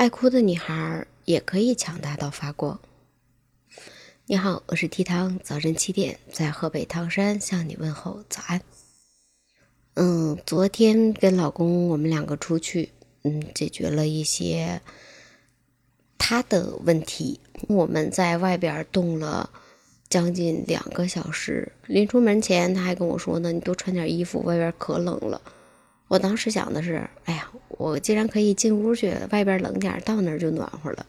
爱哭的女孩也可以强大到发光。你好，我是提汤，早晨七点在河北唐山向你问候早安。嗯，昨天跟老公我们两个出去，嗯，解决了一些他的问题。我们在外边冻了将近两个小时，临出门前他还跟我说呢：“你多穿点衣服，外边可冷了。”我当时想的是，哎呀，我既然可以进屋去，外边冷点，到那儿就暖和了。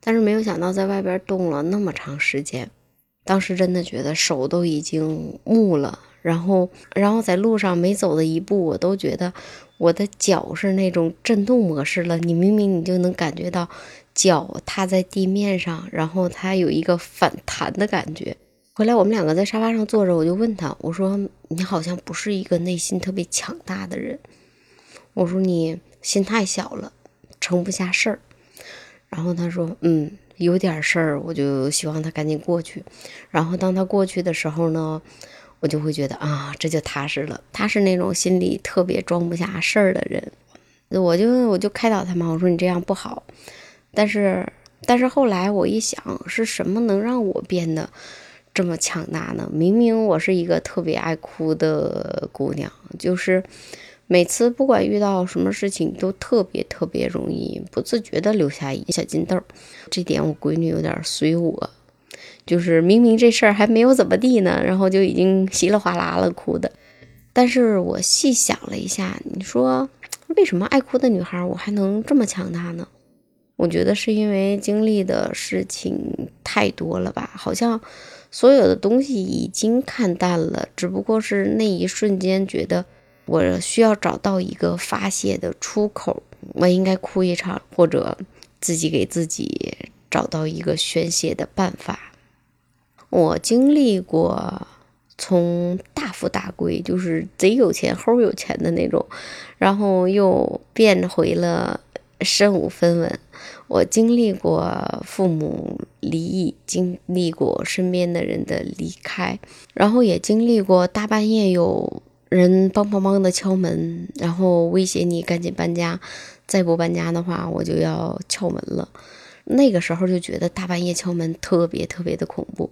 但是没有想到在外边冻了那么长时间，当时真的觉得手都已经木了。然后，然后在路上每走的一步，我都觉得我的脚是那种震动模式了。你明明你就能感觉到脚踏在地面上，然后它有一个反弹的感觉。回来我们两个在沙发上坐着，我就问他，我说：“你好像不是一个内心特别强大的人。”我说：“你心太小了，盛不下事儿。”然后他说：“嗯，有点事儿，我就希望他赶紧过去。然后当他过去的时候呢，我就会觉得啊，这就踏实了。他是那种心里特别装不下事儿的人，我就我就开导他嘛，我说你这样不好。但是但是后来我一想，是什么能让我变得？”这么强大呢？明明我是一个特别爱哭的姑娘，就是每次不管遇到什么事情，都特别特别容易不自觉的留下一小金豆。这点我闺女有点随我，就是明明这事儿还没有怎么地呢，然后就已经稀里哗啦了哭的。但是我细想了一下，你说为什么爱哭的女孩我还能这么强大呢？我觉得是因为经历的事情太多了吧，好像。所有的东西已经看淡了，只不过是那一瞬间觉得我需要找到一个发泄的出口，我应该哭一场，或者自己给自己找到一个宣泄的办法。我经历过从大富大贵，就是贼有钱、齁有钱的那种，然后又变回了。身无分文，我经历过父母离异，经历过身边的人的离开，然后也经历过大半夜有人梆梆梆的敲门，然后威胁你赶紧搬家，再不搬家的话我就要敲门了。那个时候就觉得大半夜敲门特别特别的恐怖，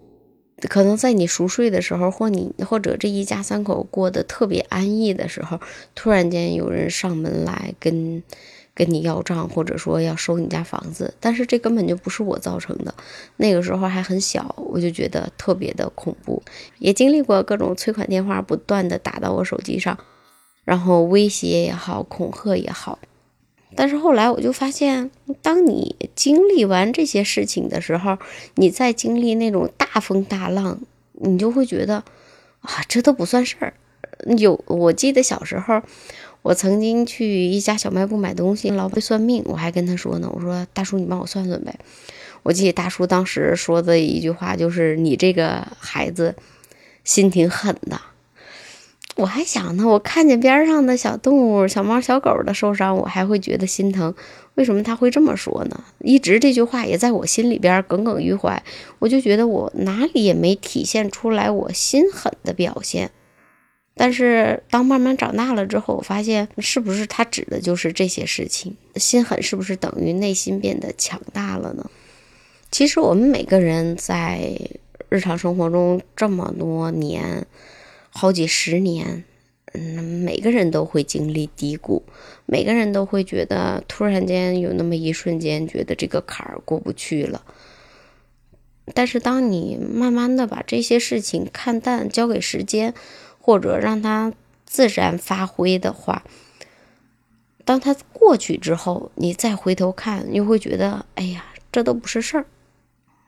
可能在你熟睡的时候，或你或者这一家三口过得特别安逸的时候，突然间有人上门来跟。跟你要账，或者说要收你家房子，但是这根本就不是我造成的。那个时候还很小，我就觉得特别的恐怖，也经历过各种催款电话不断的打到我手机上，然后威胁也好，恐吓也好。但是后来我就发现，当你经历完这些事情的时候，你再经历那种大风大浪，你就会觉得啊，这都不算事儿。有，我记得小时候。我曾经去一家小卖部买东西，老板算命，我还跟他说呢，我说大叔，你帮我算算呗。我记得大叔当时说的一句话就是：“你这个孩子心挺狠的。”我还想呢，我看见边上的小动物、小猫、小狗的受伤，我还会觉得心疼。为什么他会这么说呢？一直这句话也在我心里边耿耿于怀，我就觉得我哪里也没体现出来我心狠的表现。但是当慢慢长大了之后，我发现是不是他指的就是这些事情？心狠是不是等于内心变得强大了呢？其实我们每个人在日常生活中这么多年，好几十年，嗯，每个人都会经历低谷，每个人都会觉得突然间有那么一瞬间觉得这个坎儿过不去了。但是当你慢慢的把这些事情看淡，交给时间。或者让它自然发挥的话，当它过去之后，你再回头看，又会觉得，哎呀，这都不是事儿，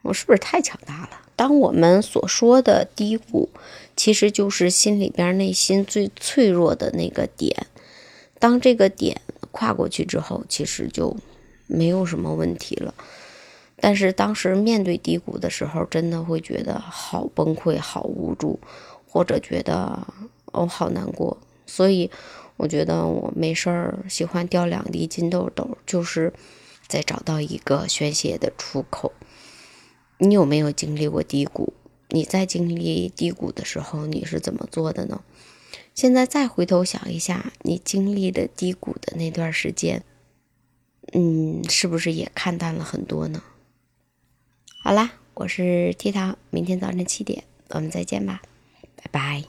我是不是太强大了？当我们所说的低谷，其实就是心里边内心最脆弱的那个点。当这个点跨过去之后，其实就没有什么问题了。但是当时面对低谷的时候，真的会觉得好崩溃，好无助。或者觉得我好难过，所以我觉得我没事儿喜欢掉两滴金豆豆，就是在找到一个宣泄的出口。你有没有经历过低谷？你在经历低谷的时候，你是怎么做的呢？现在再回头想一下，你经历的低谷的那段时间，嗯，是不是也看淡了很多呢？好啦，我是 T 糖，明天早晨七点我们再见吧，拜拜。